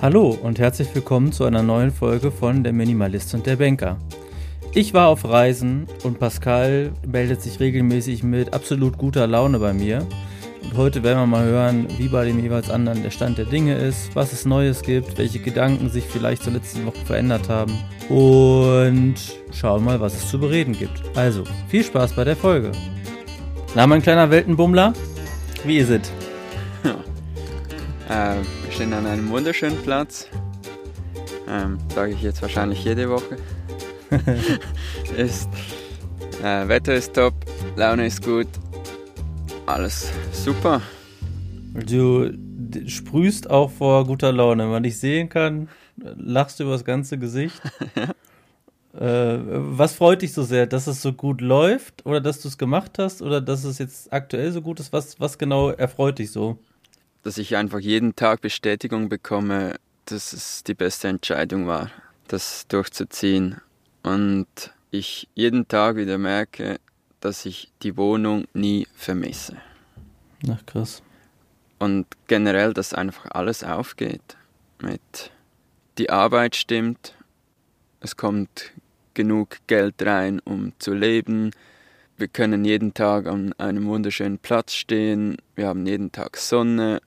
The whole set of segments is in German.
Hallo und herzlich willkommen zu einer neuen Folge von Der Minimalist und der Banker. Ich war auf Reisen und Pascal meldet sich regelmäßig mit absolut guter Laune bei mir. Und heute werden wir mal hören, wie bei dem jeweils anderen der Stand der Dinge ist, was es Neues gibt, welche Gedanken sich vielleicht zur letzten Woche verändert haben und schauen mal, was es zu bereden gibt. Also, viel Spaß bei der Folge. Na, mein kleiner Weltenbummler, wie ist es? Äh, stehen an einem wunderschönen Platz. Ähm, Sage ich jetzt wahrscheinlich jede Woche. ist, äh, Wetter ist top, Laune ist gut, alles super. Du sprühst auch vor guter Laune. Wenn man dich sehen kann, lachst du über das ganze Gesicht. äh, was freut dich so sehr, dass es so gut läuft oder dass du es gemacht hast oder dass es jetzt aktuell so gut ist? Was, was genau erfreut dich so? Dass ich einfach jeden Tag Bestätigung bekomme, dass es die beste Entscheidung war, das durchzuziehen. Und ich jeden Tag wieder merke, dass ich die Wohnung nie vermisse. Ach krass. Und generell, dass einfach alles aufgeht. Mit die Arbeit stimmt, es kommt genug Geld rein, um zu leben. Wir können jeden Tag an einem wunderschönen Platz stehen. Wir haben jeden Tag Sonne.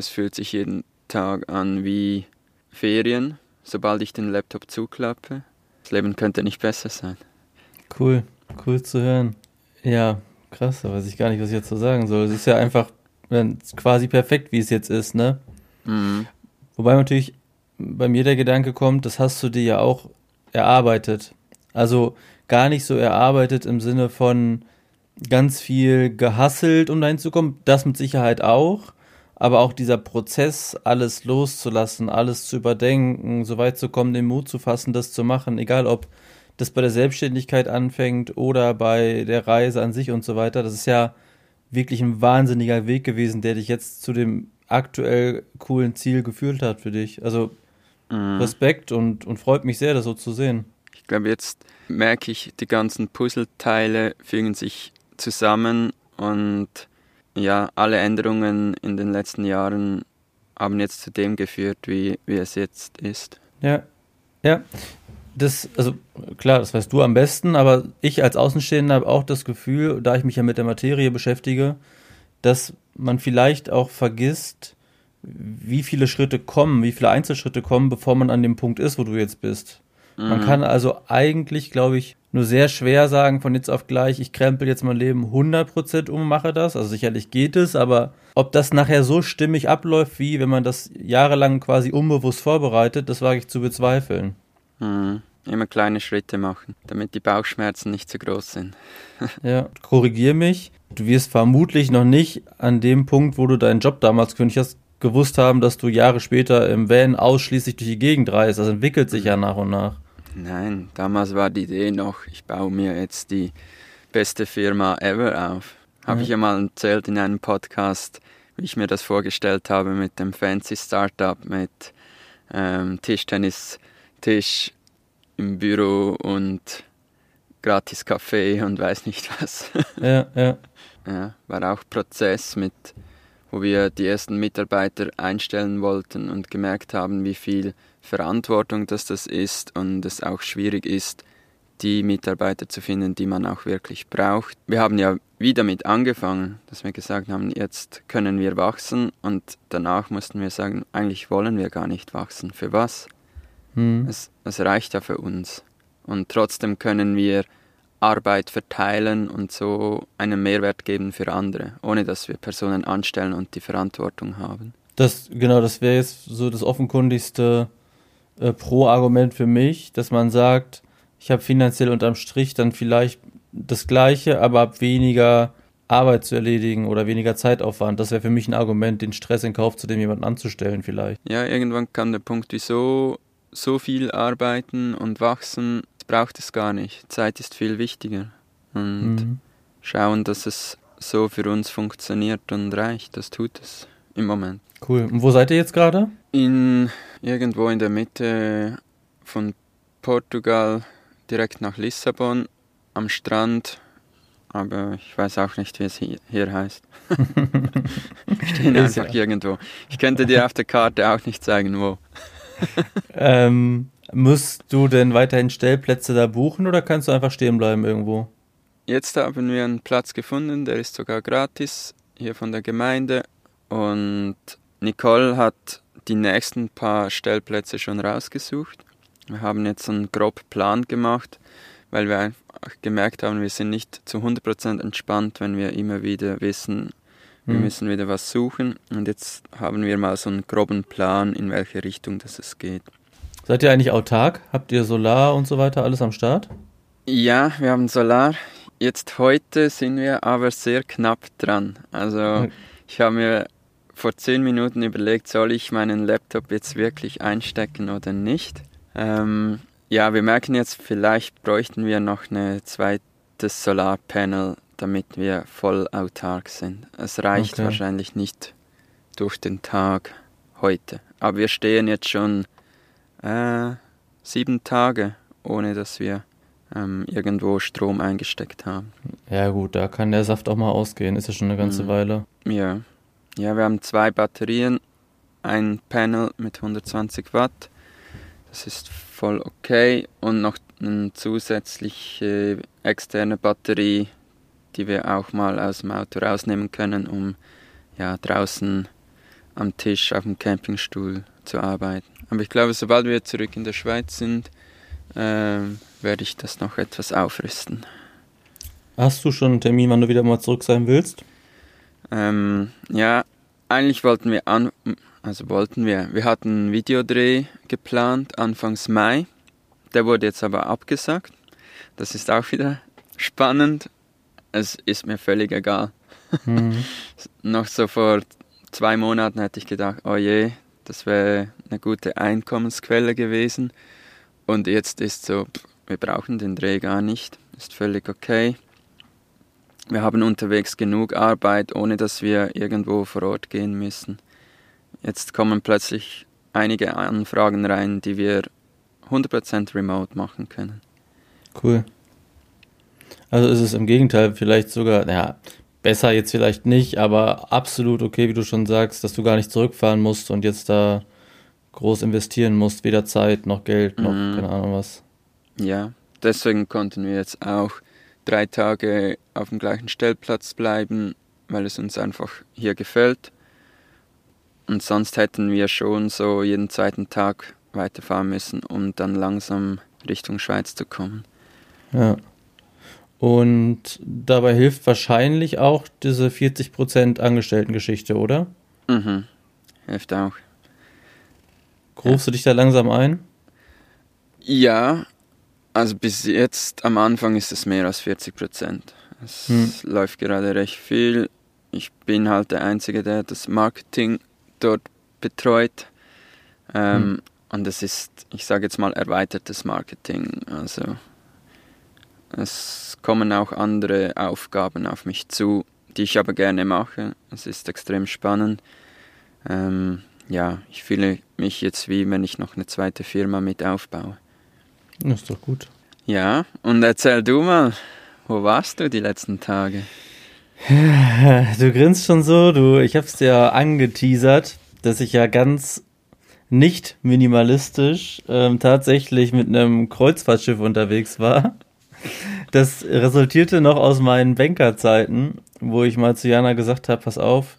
Es fühlt sich jeden Tag an wie Ferien, sobald ich den Laptop zuklappe. Das Leben könnte nicht besser sein. Cool, cool zu hören. Ja, krass, da weiß ich gar nicht, was ich jetzt so sagen soll. Es ist ja einfach quasi perfekt, wie es jetzt ist, ne? Mhm. Wobei natürlich bei mir der Gedanke kommt, das hast du dir ja auch erarbeitet. Also gar nicht so erarbeitet im Sinne von ganz viel gehasselt, um dahin zu kommen. Das mit Sicherheit auch. Aber auch dieser Prozess, alles loszulassen, alles zu überdenken, so weit zu kommen, den Mut zu fassen, das zu machen, egal ob das bei der Selbstständigkeit anfängt oder bei der Reise an sich und so weiter. Das ist ja wirklich ein wahnsinniger Weg gewesen, der dich jetzt zu dem aktuell coolen Ziel geführt hat für dich. Also mhm. Respekt und, und freut mich sehr, das so zu sehen. Ich glaube, jetzt merke ich, die ganzen Puzzleteile fügen sich zusammen und ja, alle Änderungen in den letzten Jahren haben jetzt zu dem geführt, wie, wie es jetzt ist. Ja, ja das, also klar, das weißt du am besten, aber ich als Außenstehender habe auch das Gefühl, da ich mich ja mit der Materie beschäftige, dass man vielleicht auch vergisst, wie viele Schritte kommen, wie viele Einzelschritte kommen, bevor man an dem Punkt ist, wo du jetzt bist. Mhm. Man kann also eigentlich, glaube ich, nur sehr schwer sagen von jetzt auf gleich, ich krempel jetzt mein Leben 100% um, mache das. Also sicherlich geht es, aber ob das nachher so stimmig abläuft, wie wenn man das jahrelang quasi unbewusst vorbereitet, das wage ich zu bezweifeln. Mhm. Immer kleine Schritte machen, damit die Bauchschmerzen nicht zu groß sind. ja, korrigier mich. Du wirst vermutlich noch nicht an dem Punkt, wo du deinen Job damals gekündigt hast, gewusst haben, dass du Jahre später im Van ausschließlich durch die Gegend reist. Das entwickelt sich ja nach und nach. Nein, damals war die Idee noch, ich baue mir jetzt die beste Firma ever auf. Habe ja. ich ja mal erzählt in einem Podcast, wie ich mir das vorgestellt habe mit dem fancy Startup, mit ähm, Tischtennis Tisch im Büro und gratis Kaffee und weiß nicht was. Ja, ja. ja. War auch Prozess mit, wo wir die ersten Mitarbeiter einstellen wollten und gemerkt haben, wie viel Verantwortung das das ist und es auch schwierig ist, die Mitarbeiter zu finden, die man auch wirklich braucht. Wir haben ja wie damit angefangen, dass wir gesagt haben, jetzt können wir wachsen und danach mussten wir sagen, eigentlich wollen wir gar nicht wachsen. Für was? Mhm. Es, es reicht ja für uns. Und trotzdem können wir Arbeit verteilen und so einen Mehrwert geben für andere, ohne dass wir Personen anstellen und die Verantwortung haben. Das, genau, das wäre jetzt so das offenkundigste äh, Pro-Argument für mich, dass man sagt, ich habe finanziell unterm Strich dann vielleicht das Gleiche, aber habe weniger Arbeit zu erledigen oder weniger Zeitaufwand. Das wäre für mich ein Argument, den Stress in Kauf zu dem jemanden anzustellen vielleicht. Ja, irgendwann kam der Punkt, wieso so viel arbeiten und wachsen, braucht es gar nicht. Zeit ist viel wichtiger. Und mhm. schauen, dass es so für uns funktioniert und reicht. Das tut es im Moment. Cool. Und wo seid ihr jetzt gerade? In irgendwo in der Mitte von Portugal, direkt nach Lissabon, am Strand, aber ich weiß auch nicht, wie es hier, hier heißt. Stehen einfach ja. irgendwo. Ich könnte dir auf der Karte auch nicht zeigen, wo. ähm, musst du denn weiterhin Stellplätze da buchen oder kannst du einfach stehen bleiben irgendwo? Jetzt haben wir einen Platz gefunden, der ist sogar gratis hier von der Gemeinde und Nicole hat die nächsten paar Stellplätze schon rausgesucht. Wir haben jetzt einen groben Plan gemacht, weil wir einfach gemerkt haben, wir sind nicht zu 100% entspannt, wenn wir immer wieder wissen, wir mhm. müssen wieder was suchen. Und jetzt haben wir mal so einen groben Plan, in welche Richtung das es geht. Seid ihr eigentlich autark? Habt ihr Solar und so weiter alles am Start? Ja, wir haben Solar. Jetzt heute sind wir aber sehr knapp dran. Also ich habe mir vor zehn Minuten überlegt, soll ich meinen Laptop jetzt wirklich einstecken oder nicht. Ähm, ja, wir merken jetzt, vielleicht bräuchten wir noch ein zweites Solarpanel, damit wir voll autark sind. Es reicht okay. wahrscheinlich nicht durch den Tag heute. Aber wir stehen jetzt schon äh, sieben Tage, ohne dass wir ähm, irgendwo Strom eingesteckt haben. Ja gut, da kann der Saft auch mal ausgehen, ist ja schon eine ganze mhm. Weile. Ja. Ja, wir haben zwei Batterien, ein Panel mit 120 Watt. Das ist voll okay. Und noch eine zusätzliche externe Batterie, die wir auch mal aus dem Auto rausnehmen können, um ja, draußen am Tisch auf dem Campingstuhl zu arbeiten. Aber ich glaube, sobald wir zurück in der Schweiz sind, äh, werde ich das noch etwas aufrüsten. Hast du schon einen Termin, wann du wieder mal zurück sein willst? Ähm, ja, eigentlich wollten wir an, also wollten wir, wir hatten einen Videodreh geplant Anfangs Mai. Der wurde jetzt aber abgesagt. Das ist auch wieder spannend. Es ist mir völlig egal. Mhm. Noch so vor zwei Monaten hätte ich gedacht, oh je, das wäre eine gute Einkommensquelle gewesen. Und jetzt ist so, wir brauchen den Dreh gar nicht. Ist völlig okay wir haben unterwegs genug Arbeit, ohne dass wir irgendwo vor Ort gehen müssen. Jetzt kommen plötzlich einige Anfragen rein, die wir 100% remote machen können. Cool. Also ist es im Gegenteil vielleicht sogar, ja, besser jetzt vielleicht nicht, aber absolut okay, wie du schon sagst, dass du gar nicht zurückfahren musst und jetzt da groß investieren musst, weder Zeit noch Geld noch mhm. keine Ahnung was. Ja, deswegen konnten wir jetzt auch drei Tage auf dem gleichen Stellplatz bleiben, weil es uns einfach hier gefällt. Und sonst hätten wir schon so jeden zweiten Tag weiterfahren müssen, um dann langsam Richtung Schweiz zu kommen. Ja. Und dabei hilft wahrscheinlich auch diese 40% Angestellten-Geschichte, oder? Mhm. Hilft auch. Grufst ja. du dich da langsam ein? Ja, also bis jetzt am Anfang ist es mehr als 40 Prozent. Es hm. läuft gerade recht viel. Ich bin halt der Einzige, der das Marketing dort betreut. Ähm, hm. Und es ist, ich sage jetzt mal, erweitertes Marketing. Also es kommen auch andere Aufgaben auf mich zu, die ich aber gerne mache. Es ist extrem spannend. Ähm, ja, ich fühle mich jetzt wie wenn ich noch eine zweite Firma mit aufbaue. Das ist doch gut. Ja, und erzähl du mal, wo warst du die letzten Tage? Du grinst schon so, du, ich hab's dir angeteasert, dass ich ja ganz nicht minimalistisch ähm, tatsächlich mit einem Kreuzfahrtschiff unterwegs war. Das resultierte noch aus meinen Bankerzeiten, wo ich mal zu Jana gesagt habe, pass auf,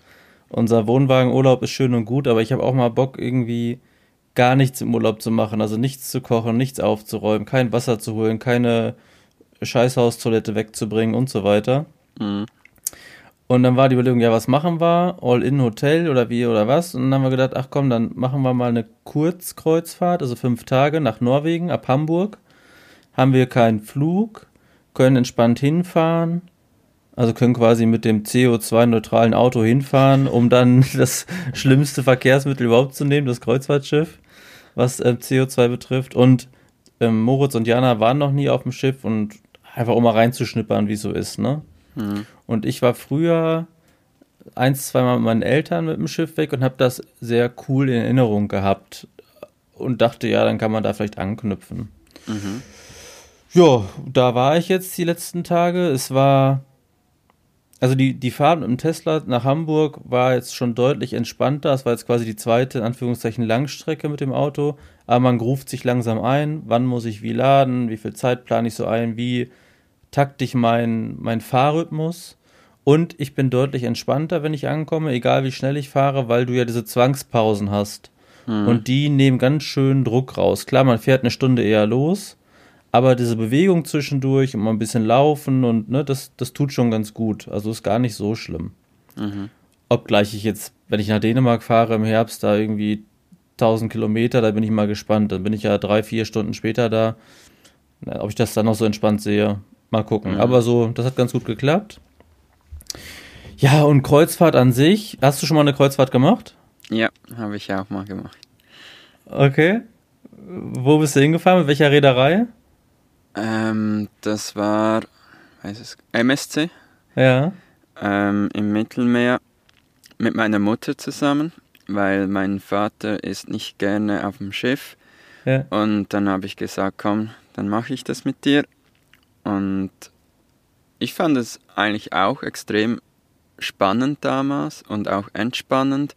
unser Wohnwagenurlaub ist schön und gut, aber ich habe auch mal Bock irgendwie gar nichts im Urlaub zu machen, also nichts zu kochen, nichts aufzuräumen, kein Wasser zu holen, keine Scheißhaustoilette wegzubringen und so weiter. Mhm. Und dann war die Überlegung, ja, was machen wir? All-in-Hotel oder wie oder was? Und dann haben wir gedacht, ach komm, dann machen wir mal eine Kurzkreuzfahrt, also fünf Tage nach Norwegen, ab Hamburg. Haben wir keinen Flug, können entspannt hinfahren, also können quasi mit dem CO2-neutralen Auto hinfahren, um dann das schlimmste Verkehrsmittel überhaupt zu nehmen, das Kreuzfahrtschiff, was äh, CO2 betrifft. Und ähm, Moritz und Jana waren noch nie auf dem Schiff und einfach um mal reinzuschnippern, wie so ist, ne? Mhm. Und ich war früher ein, zweimal mit meinen Eltern mit dem Schiff weg und habe das sehr cool in Erinnerung gehabt und dachte, ja, dann kann man da vielleicht anknüpfen. Mhm. Ja, da war ich jetzt die letzten Tage. Es war also die, die Fahrt mit dem Tesla nach Hamburg war jetzt schon deutlich entspannter. Es war jetzt quasi die zweite, in Anführungszeichen, Langstrecke mit dem Auto. Aber man ruft sich langsam ein, wann muss ich wie laden, wie viel Zeit plane ich so ein, wie takte ich mein, mein Fahrrhythmus. Und ich bin deutlich entspannter, wenn ich ankomme, egal wie schnell ich fahre, weil du ja diese Zwangspausen hast. Mhm. Und die nehmen ganz schön Druck raus. Klar, man fährt eine Stunde eher los, aber diese Bewegung zwischendurch und mal ein bisschen laufen und ne, das, das tut schon ganz gut. Also ist gar nicht so schlimm. Mhm. Obgleich ich jetzt, wenn ich nach Dänemark fahre im Herbst, da irgendwie 1000 Kilometer, da bin ich mal gespannt. Dann bin ich ja drei, vier Stunden später da. Ob ich das dann noch so entspannt sehe, mal gucken. Mhm. Aber so, das hat ganz gut geklappt. Ja, und Kreuzfahrt an sich. Hast du schon mal eine Kreuzfahrt gemacht? Ja, habe ich ja auch mal gemacht. Okay. Wo bist du hingefahren? Mit welcher Reederei? Ähm, das war, weiß es, MSC. Ja. Ähm, Im Mittelmeer mit meiner Mutter zusammen, weil mein Vater ist nicht gerne auf dem Schiff. Ja. Und dann habe ich gesagt, komm, dann mache ich das mit dir. Und ich fand es eigentlich auch extrem spannend damals und auch entspannend,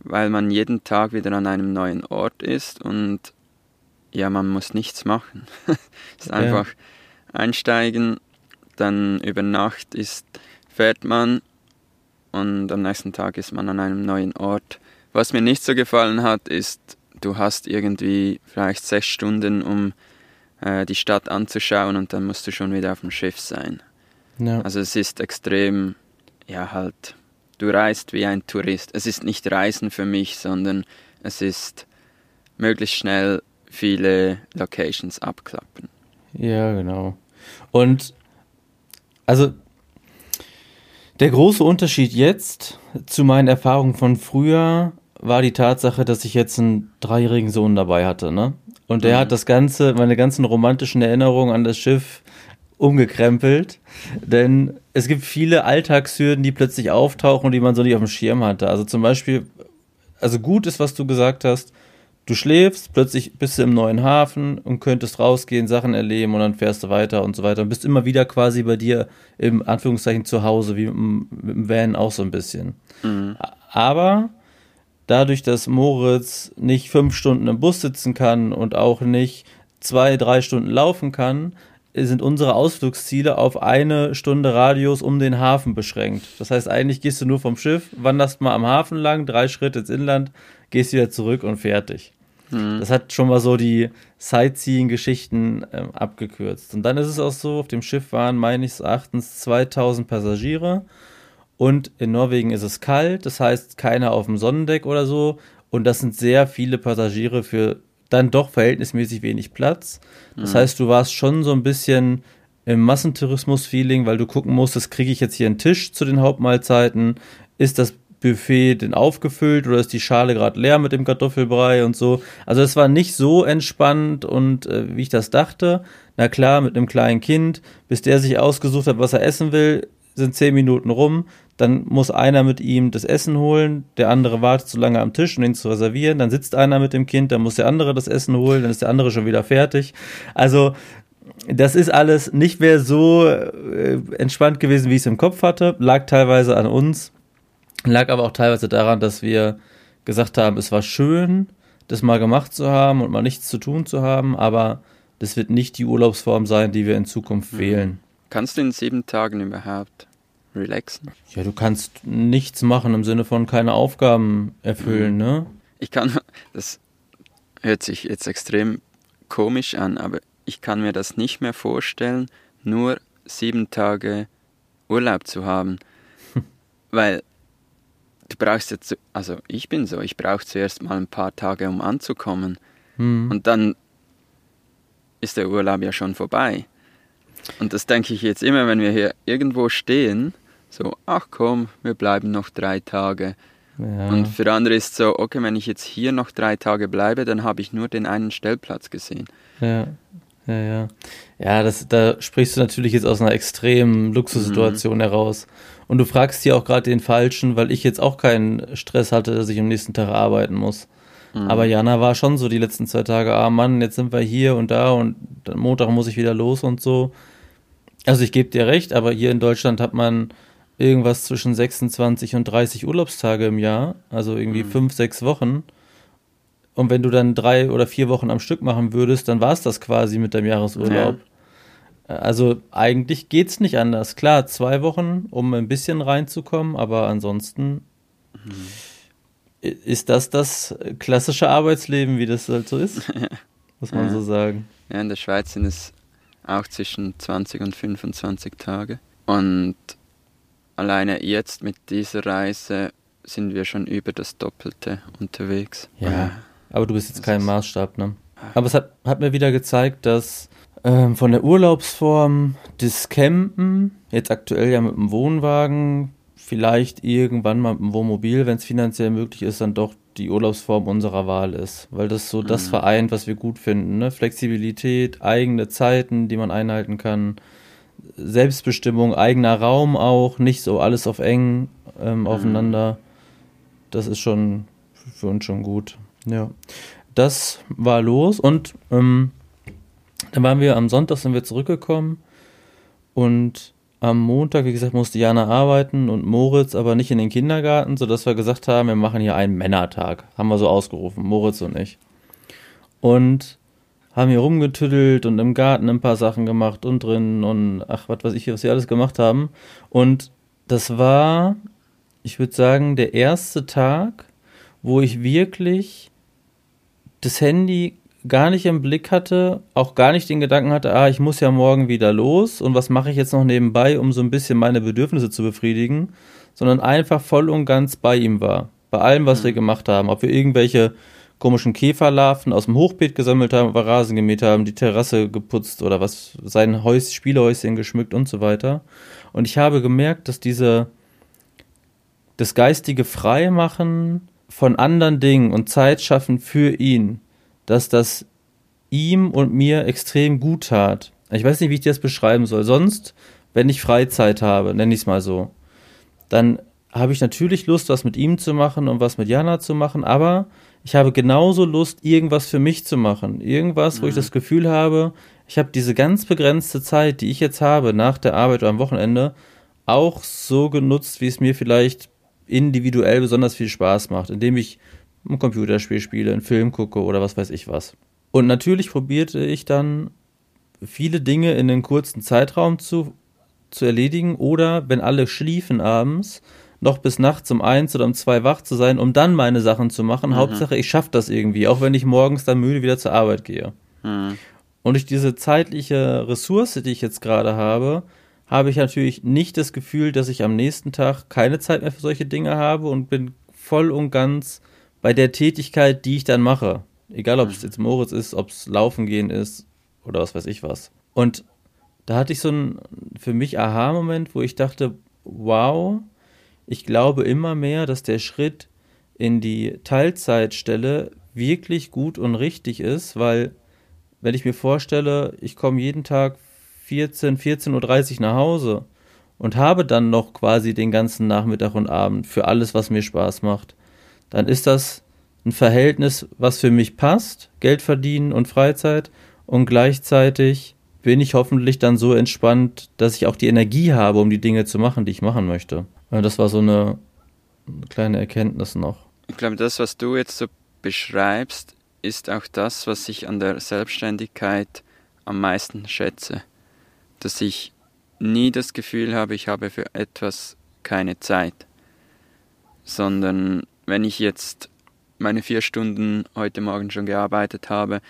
weil man jeden Tag wieder an einem neuen Ort ist und ja, man muss nichts machen. es ist einfach ja. einsteigen, dann über Nacht ist, fährt man und am nächsten Tag ist man an einem neuen Ort. Was mir nicht so gefallen hat, ist, du hast irgendwie vielleicht sechs Stunden, um äh, die Stadt anzuschauen und dann musst du schon wieder auf dem Schiff sein. Ja. Also es ist extrem, ja halt, du reist wie ein Tourist. Es ist nicht Reisen für mich, sondern es ist möglichst schnell viele Locations abklappen. Ja, genau. Und also der große Unterschied jetzt zu meinen Erfahrungen von früher war die Tatsache, dass ich jetzt einen dreijährigen Sohn dabei hatte, ne? Und der mhm. hat das Ganze, meine ganzen romantischen Erinnerungen an das Schiff umgekrempelt. Denn es gibt viele Alltagshürden, die plötzlich auftauchen und die man so nicht auf dem Schirm hatte. Also zum Beispiel, also gut ist, was du gesagt hast, du schläfst, plötzlich bist du im neuen Hafen und könntest rausgehen, Sachen erleben und dann fährst du weiter und so weiter und bist immer wieder quasi bei dir im Anführungszeichen zu Hause, wie mit dem Van auch so ein bisschen. Mhm. Aber dadurch, dass Moritz nicht fünf Stunden im Bus sitzen kann und auch nicht zwei, drei Stunden laufen kann, sind unsere Ausflugsziele auf eine Stunde Radius um den Hafen beschränkt. Das heißt, eigentlich gehst du nur vom Schiff, wanderst mal am Hafen lang, drei Schritte ins Inland, gehst wieder zurück und fertig. Mhm. Das hat schon mal so die Sightseeing-Geschichten äh, abgekürzt. Und dann ist es auch so, auf dem Schiff waren meines Erachtens 2000 Passagiere und in Norwegen ist es kalt, das heißt keiner auf dem Sonnendeck oder so. Und das sind sehr viele Passagiere für dann doch verhältnismäßig wenig Platz. Das mhm. heißt, du warst schon so ein bisschen im Massentourismus-Feeling, weil du gucken musstest, kriege ich jetzt hier einen Tisch zu den Hauptmahlzeiten? Ist das Buffet denn aufgefüllt oder ist die Schale gerade leer mit dem Kartoffelbrei und so. Also es war nicht so entspannt und äh, wie ich das dachte. Na klar, mit einem kleinen Kind, bis der sich ausgesucht hat, was er essen will, sind zehn Minuten rum. Dann muss einer mit ihm das Essen holen, der andere wartet so lange am Tisch, um ihn zu reservieren. Dann sitzt einer mit dem Kind, dann muss der andere das Essen holen, dann ist der andere schon wieder fertig. Also das ist alles nicht mehr so äh, entspannt gewesen, wie ich es im Kopf hatte. Lag teilweise an uns Lag aber auch teilweise daran, dass wir gesagt haben, es war schön, das mal gemacht zu haben und mal nichts zu tun zu haben, aber das wird nicht die Urlaubsform sein, die wir in Zukunft mhm. wählen. Kannst du in sieben Tagen überhaupt relaxen? Ja, du kannst nichts machen im Sinne von keine Aufgaben erfüllen, mhm. ne? Ich kann, das hört sich jetzt extrem komisch an, aber ich kann mir das nicht mehr vorstellen, nur sieben Tage Urlaub zu haben. Weil du brauchst jetzt, also ich bin so, ich brauche zuerst mal ein paar Tage, um anzukommen. Mhm. Und dann ist der Urlaub ja schon vorbei. Und das denke ich jetzt immer, wenn wir hier irgendwo stehen, so, ach komm, wir bleiben noch drei Tage. Ja. Und für andere ist so, okay, wenn ich jetzt hier noch drei Tage bleibe, dann habe ich nur den einen Stellplatz gesehen. Ja, ja, ja. Ja, das, da sprichst du natürlich jetzt aus einer extremen Luxussituation mhm. heraus. Und du fragst hier auch gerade den Falschen, weil ich jetzt auch keinen Stress hatte, dass ich am nächsten Tag arbeiten muss. Mhm. Aber Jana war schon so die letzten zwei Tage, ah Mann, jetzt sind wir hier und da und Montag muss ich wieder los und so. Also ich gebe dir recht, aber hier in Deutschland hat man irgendwas zwischen 26 und 30 Urlaubstage im Jahr, also irgendwie mhm. fünf, sechs Wochen. Und wenn du dann drei oder vier Wochen am Stück machen würdest, dann war es das quasi mit deinem Jahresurlaub. Ja. Also eigentlich geht es nicht anders. Klar, zwei Wochen, um ein bisschen reinzukommen, aber ansonsten mhm. ist das das klassische Arbeitsleben, wie das halt so ist. Muss man ja. so sagen. Ja, in der Schweiz sind es auch zwischen 20 und 25 Tage. Und alleine jetzt mit dieser Reise sind wir schon über das Doppelte unterwegs. Ja, aber du bist jetzt kein Maßstab, ne? Aber es hat, hat mir wieder gezeigt, dass ähm, von der Urlaubsform des Campen, jetzt aktuell ja mit dem Wohnwagen, vielleicht irgendwann mal mit dem Wohnmobil, wenn es finanziell möglich ist, dann doch die Urlaubsform unserer Wahl ist. Weil das so mhm. das vereint, was wir gut finden. Ne? Flexibilität, eigene Zeiten, die man einhalten kann, Selbstbestimmung, eigener Raum auch, nicht so alles auf eng ähm, mhm. aufeinander. Das ist schon für uns schon gut. Ja. Das war los und ähm, dann waren wir am Sonntag sind wir zurückgekommen und am Montag, wie gesagt, musste Jana arbeiten und Moritz aber nicht in den Kindergarten, sodass wir gesagt haben, wir machen hier einen Männertag. Haben wir so ausgerufen, Moritz und ich. Und haben hier rumgetüdelt und im Garten ein paar Sachen gemacht und drin und ach, was weiß ich, was wir alles gemacht haben. Und das war, ich würde sagen, der erste Tag, wo ich wirklich das Handy gar nicht im Blick hatte, auch gar nicht den Gedanken hatte, ah, ich muss ja morgen wieder los und was mache ich jetzt noch nebenbei, um so ein bisschen meine Bedürfnisse zu befriedigen, sondern einfach voll und ganz bei ihm war. Bei allem, was mhm. wir gemacht haben. Ob wir irgendwelche komischen Käferlarven aus dem Hochbeet gesammelt haben, über Rasen gemäht haben, die Terrasse geputzt oder was, sein Häus, Spielhäuschen geschmückt und so weiter. Und ich habe gemerkt, dass diese, das geistige Freimachen von anderen Dingen und Zeit schaffen für ihn, dass das ihm und mir extrem gut tat. Ich weiß nicht, wie ich das beschreiben soll. Sonst, wenn ich Freizeit habe, nenne ich es mal so, dann habe ich natürlich Lust, was mit ihm zu machen und was mit Jana zu machen, aber ich habe genauso Lust, irgendwas für mich zu machen. Irgendwas, wo ich mhm. das Gefühl habe, ich habe diese ganz begrenzte Zeit, die ich jetzt habe, nach der Arbeit oder am Wochenende, auch so genutzt, wie es mir vielleicht individuell besonders viel Spaß macht, indem ich ein Computerspiel spiele, einen Film gucke oder was weiß ich was. Und natürlich probierte ich dann viele Dinge in einem kurzen Zeitraum zu, zu erledigen oder wenn alle schliefen abends, noch bis nachts um eins oder um zwei wach zu sein, um dann meine Sachen zu machen. Mhm. Hauptsache, ich schaffe das irgendwie, auch wenn ich morgens dann müde wieder zur Arbeit gehe. Mhm. Und durch diese zeitliche Ressource, die ich jetzt gerade habe, habe ich natürlich nicht das Gefühl, dass ich am nächsten Tag keine Zeit mehr für solche Dinge habe und bin voll und ganz bei der Tätigkeit, die ich dann mache. Egal, ob es jetzt Moritz ist, ob es Laufen gehen ist oder was weiß ich was. Und da hatte ich so einen für mich Aha-Moment, wo ich dachte, wow, ich glaube immer mehr, dass der Schritt in die Teilzeitstelle wirklich gut und richtig ist, weil wenn ich mir vorstelle, ich komme jeden Tag 14, 14.30 Uhr nach Hause und habe dann noch quasi den ganzen Nachmittag und Abend für alles, was mir Spaß macht, dann ist das ein Verhältnis, was für mich passt, Geld verdienen und Freizeit und gleichzeitig bin ich hoffentlich dann so entspannt, dass ich auch die Energie habe, um die Dinge zu machen, die ich machen möchte. Das war so eine kleine Erkenntnis noch. Ich glaube, das, was du jetzt so beschreibst, ist auch das, was ich an der Selbstständigkeit am meisten schätze. Dass ich nie das Gefühl habe, ich habe für etwas keine Zeit, sondern wenn ich jetzt meine vier Stunden heute Morgen schon gearbeitet habe,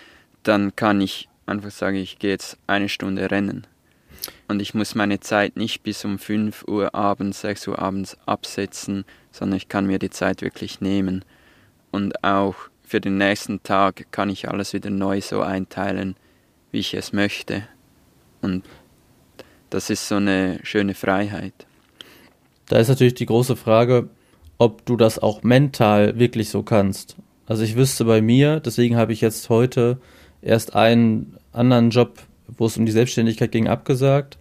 dann kann ich einfach sagen, ich gehe jetzt eine Stunde rennen und ich muss meine Zeit nicht bis um 5 Uhr abends, 6 Uhr abends absetzen, sondern ich kann mir die Zeit wirklich nehmen. Und auch für den nächsten Tag kann ich alles wieder neu so einteilen, wie ich es möchte. Und das ist so eine schöne Freiheit. Da ist natürlich die große Frage, ob du das auch mental wirklich so kannst. Also ich wüsste bei mir, deswegen habe ich jetzt heute erst einen anderen Job wo es um die Selbstständigkeit ging, abgesagt.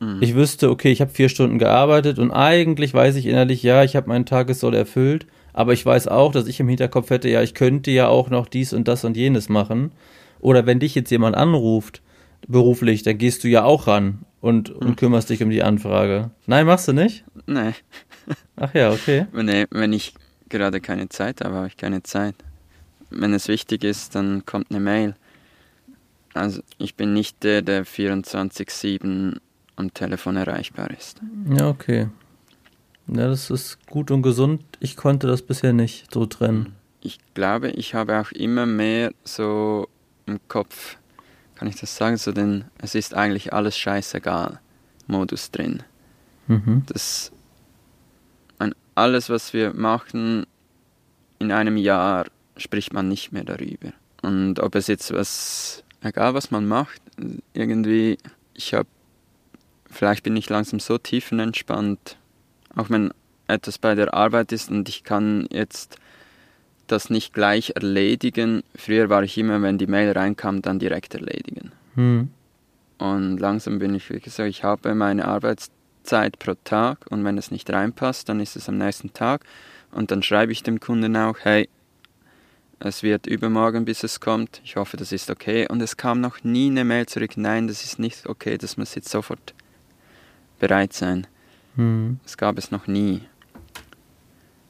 Mhm. Ich wüsste, okay, ich habe vier Stunden gearbeitet und eigentlich weiß ich innerlich, ja, ich habe meinen Tagessoll erfüllt, aber ich weiß auch, dass ich im Hinterkopf hätte, ja, ich könnte ja auch noch dies und das und jenes machen. Oder wenn dich jetzt jemand anruft, beruflich, dann gehst du ja auch ran und, und hm. kümmerst dich um die Anfrage. Nein, machst du nicht? Nee. Ach ja, okay. Nee, wenn ich gerade keine Zeit habe, habe ich keine Zeit. Wenn es wichtig ist, dann kommt eine Mail. Also ich bin nicht der, der 24-7 am Telefon erreichbar ist. Ja, okay. Ja, das ist gut und gesund. Ich konnte das bisher nicht so trennen. Ich glaube, ich habe auch immer mehr so im Kopf, kann ich das sagen, so den es ist eigentlich alles scheißegal Modus drin. Mhm. Das alles, was wir machen in einem Jahr, spricht man nicht mehr darüber. Und ob es jetzt was, egal was man macht, irgendwie, ich habe, vielleicht bin ich langsam so tiefenentspannt, auch wenn etwas bei der Arbeit ist und ich kann jetzt das nicht gleich erledigen. Früher war ich immer, wenn die Mail reinkam, dann direkt erledigen. Hm. Und langsam bin ich, wie gesagt, ich habe meine Arbeitszeit pro Tag und wenn es nicht reinpasst, dann ist es am nächsten Tag und dann schreibe ich dem Kunden auch, hey, es wird übermorgen, bis es kommt. Ich hoffe, das ist okay. Und es kam noch nie eine Mail zurück, nein, das ist nicht okay, das muss jetzt sofort bereit sein. Mhm. Das gab es noch nie.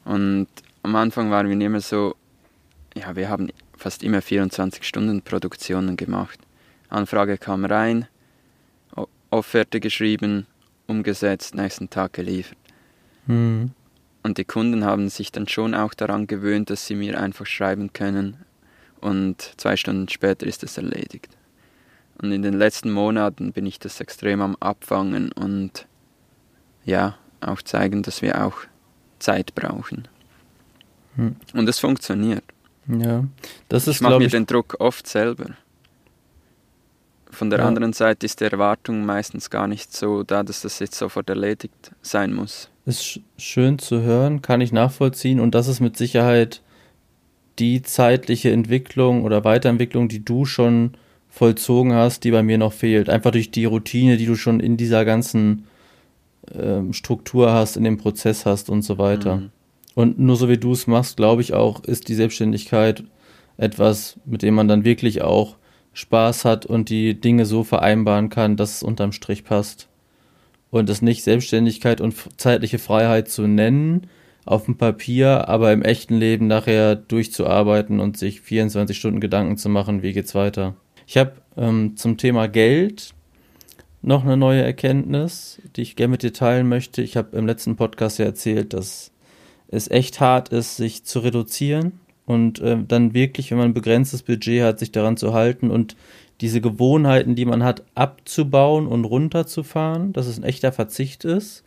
Und am Anfang waren wir immer so, ja, wir haben fast immer 24 Stunden Produktionen gemacht. Anfrage kam rein, Offerte geschrieben, umgesetzt, nächsten Tag geliefert. Mhm. Und die Kunden haben sich dann schon auch daran gewöhnt, dass sie mir einfach schreiben können und zwei Stunden später ist es erledigt. Und in den letzten Monaten bin ich das extrem am Abfangen und ja, auch zeigen, dass wir auch Zeit brauchen. Hm. Und es funktioniert. Ja, das ist, ich mache mir ich, den Druck oft selber. Von der ja. anderen Seite ist die Erwartung meistens gar nicht so da, dass das jetzt sofort erledigt sein muss. Ist schön zu hören, kann ich nachvollziehen und das ist mit Sicherheit die zeitliche Entwicklung oder Weiterentwicklung, die du schon vollzogen hast, die bei mir noch fehlt. Einfach durch die Routine, die du schon in dieser ganzen ähm, Struktur hast, in dem Prozess hast und so weiter. Mhm. Und nur so wie du es machst, glaube ich auch, ist die Selbstständigkeit etwas, mit dem man dann wirklich auch Spaß hat und die Dinge so vereinbaren kann, dass es unterm Strich passt. Und das nicht Selbstständigkeit und zeitliche Freiheit zu nennen auf dem Papier, aber im echten Leben nachher durchzuarbeiten und sich 24 Stunden Gedanken zu machen, wie geht's weiter. Ich habe ähm, zum Thema Geld noch eine neue Erkenntnis, die ich gerne mit dir teilen möchte. Ich habe im letzten Podcast ja erzählt, dass es echt hart ist, sich zu reduzieren und äh, dann wirklich, wenn man ein begrenztes Budget hat, sich daran zu halten und diese Gewohnheiten, die man hat, abzubauen und runterzufahren, dass es ein echter Verzicht ist.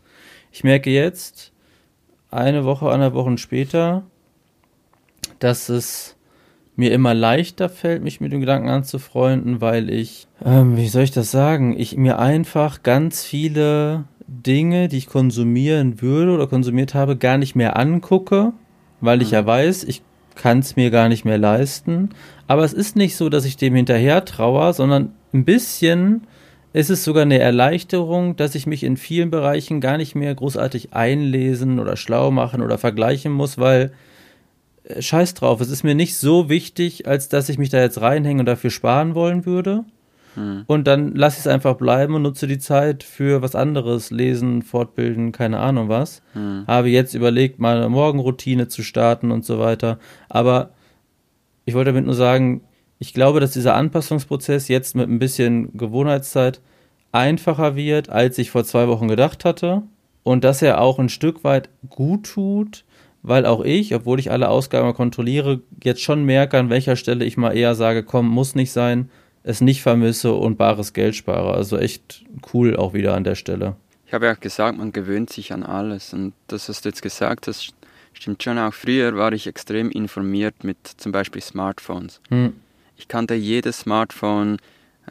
Ich merke jetzt, eine Woche, anderthalb Wochen später, dass es mir immer leichter fällt, mich mit dem Gedanken anzufreunden, weil ich, ähm, wie soll ich das sagen, ich mir einfach ganz viele Dinge, die ich konsumieren würde oder konsumiert habe, gar nicht mehr angucke, weil ich ja mhm. weiß, ich kann es mir gar nicht mehr leisten. Aber es ist nicht so, dass ich dem hinterher trauere, sondern ein bisschen ist es sogar eine Erleichterung, dass ich mich in vielen Bereichen gar nicht mehr großartig einlesen oder schlau machen oder vergleichen muss, weil äh, scheiß drauf, es ist mir nicht so wichtig, als dass ich mich da jetzt reinhänge und dafür sparen wollen würde. Hm. Und dann lasse ich es einfach bleiben und nutze die Zeit für was anderes, lesen, fortbilden, keine Ahnung was. Hm. Habe jetzt überlegt, meine Morgenroutine zu starten und so weiter. Aber ich wollte damit nur sagen, ich glaube, dass dieser Anpassungsprozess jetzt mit ein bisschen Gewohnheitszeit einfacher wird, als ich vor zwei Wochen gedacht hatte. Und dass er auch ein Stück weit gut tut, weil auch ich, obwohl ich alle Ausgaben kontrolliere, jetzt schon merke, an welcher Stelle ich mal eher sage, komm, muss nicht sein, es nicht vermisse und bares Geld spare. Also echt cool auch wieder an der Stelle. Ich habe ja gesagt, man gewöhnt sich an alles und das, was du jetzt gesagt hast, stimmt schon auch. Früher war ich extrem informiert mit zum Beispiel Smartphones. Hm. Ich kannte jedes Smartphone,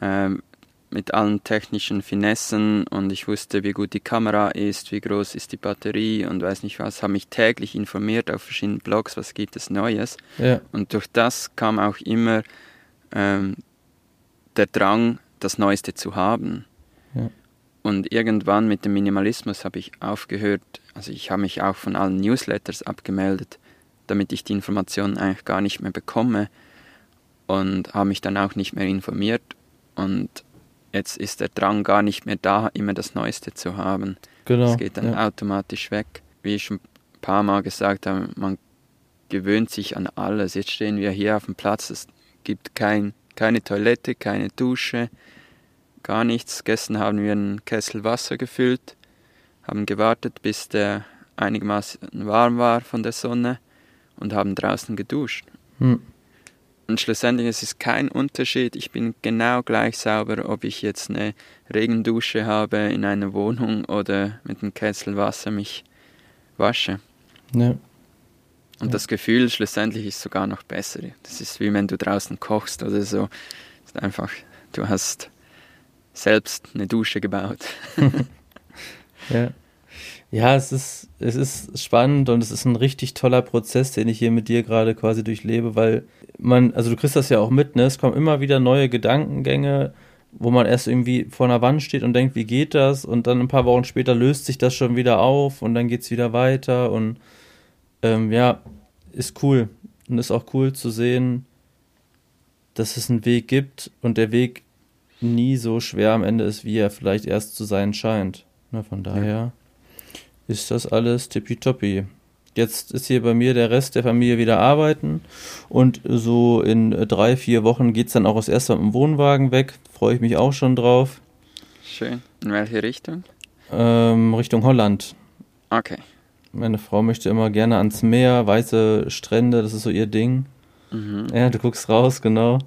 ähm, mit allen technischen Finessen und ich wusste, wie gut die Kamera ist, wie groß ist die Batterie und weiß nicht was, habe mich täglich informiert auf verschiedenen Blogs, was gibt es Neues. Ja. Und durch das kam auch immer ähm, der Drang, das Neueste zu haben. Ja. Und irgendwann mit dem Minimalismus habe ich aufgehört, also ich habe mich auch von allen Newsletters abgemeldet, damit ich die Informationen eigentlich gar nicht mehr bekomme und habe mich dann auch nicht mehr informiert und jetzt ist der Drang gar nicht mehr da, immer das Neueste zu haben. Genau. Das geht dann ja. automatisch weg. Wie ich schon ein paar Mal gesagt habe, man gewöhnt sich an alles. Jetzt stehen wir hier auf dem Platz, es gibt kein, keine Toilette, keine Dusche, gar nichts. Gestern haben wir einen Kessel Wasser gefüllt, haben gewartet, bis der einigermaßen warm war von der Sonne und haben draußen geduscht. Hm. Und schlussendlich es ist kein Unterschied. Ich bin genau gleich sauber, ob ich jetzt eine Regendusche habe in einer Wohnung oder mit einem Kessel Wasser mich wasche. Ja. Und ja. das Gefühl schlussendlich ist sogar noch besser. Das ist wie wenn du draußen kochst oder so. Es ist einfach, du hast selbst eine Dusche gebaut. ja. Ja, es ist, es ist spannend und es ist ein richtig toller Prozess, den ich hier mit dir gerade quasi durchlebe, weil man, also du kriegst das ja auch mit, ne? Es kommen immer wieder neue Gedankengänge, wo man erst irgendwie vor einer Wand steht und denkt, wie geht das? Und dann ein paar Wochen später löst sich das schon wieder auf und dann geht es wieder weiter und ähm, ja, ist cool. Und ist auch cool zu sehen, dass es einen Weg gibt und der Weg nie so schwer am Ende ist, wie er vielleicht erst zu sein scheint. Na, von daher ja. ist das alles tippitoppi. Jetzt ist hier bei mir der Rest der Familie wieder arbeiten und so in drei, vier Wochen geht es dann auch das erste Mal mit dem Wohnwagen weg. Freue ich mich auch schon drauf. Schön. In welche Richtung? Ähm, Richtung Holland. Okay. Meine Frau möchte immer gerne ans Meer, weiße Strände, das ist so ihr Ding. Mhm. Ja, du guckst raus, genau.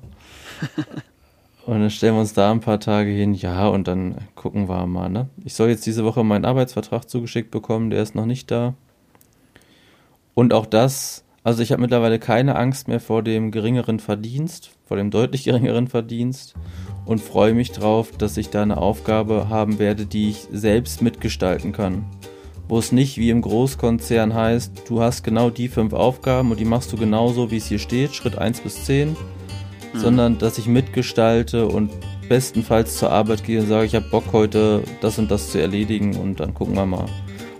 und dann stellen wir uns da ein paar Tage hin, ja, und dann gucken wir mal, ne? Ich soll jetzt diese Woche meinen Arbeitsvertrag zugeschickt bekommen, der ist noch nicht da. Und auch das, also ich habe mittlerweile keine Angst mehr vor dem geringeren Verdienst, vor dem deutlich geringeren Verdienst und freue mich drauf, dass ich da eine Aufgabe haben werde, die ich selbst mitgestalten kann. Wo es nicht wie im Großkonzern heißt, du hast genau die fünf Aufgaben und die machst du genauso, wie es hier steht, Schritt 1 bis 10, mhm. sondern dass ich mitgestalte und bestenfalls zur Arbeit gehe und sage, ich habe Bock heute das und das zu erledigen und dann gucken wir mal.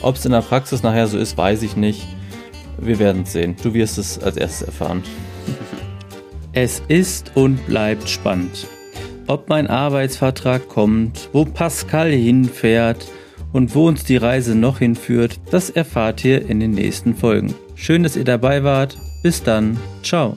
Ob es in der Praxis nachher so ist, weiß ich nicht. Wir werden es sehen. Du wirst es als erstes erfahren. Es ist und bleibt spannend. Ob mein Arbeitsvertrag kommt, wo Pascal hinfährt und wo uns die Reise noch hinführt, das erfahrt ihr in den nächsten Folgen. Schön, dass ihr dabei wart. Bis dann. Ciao.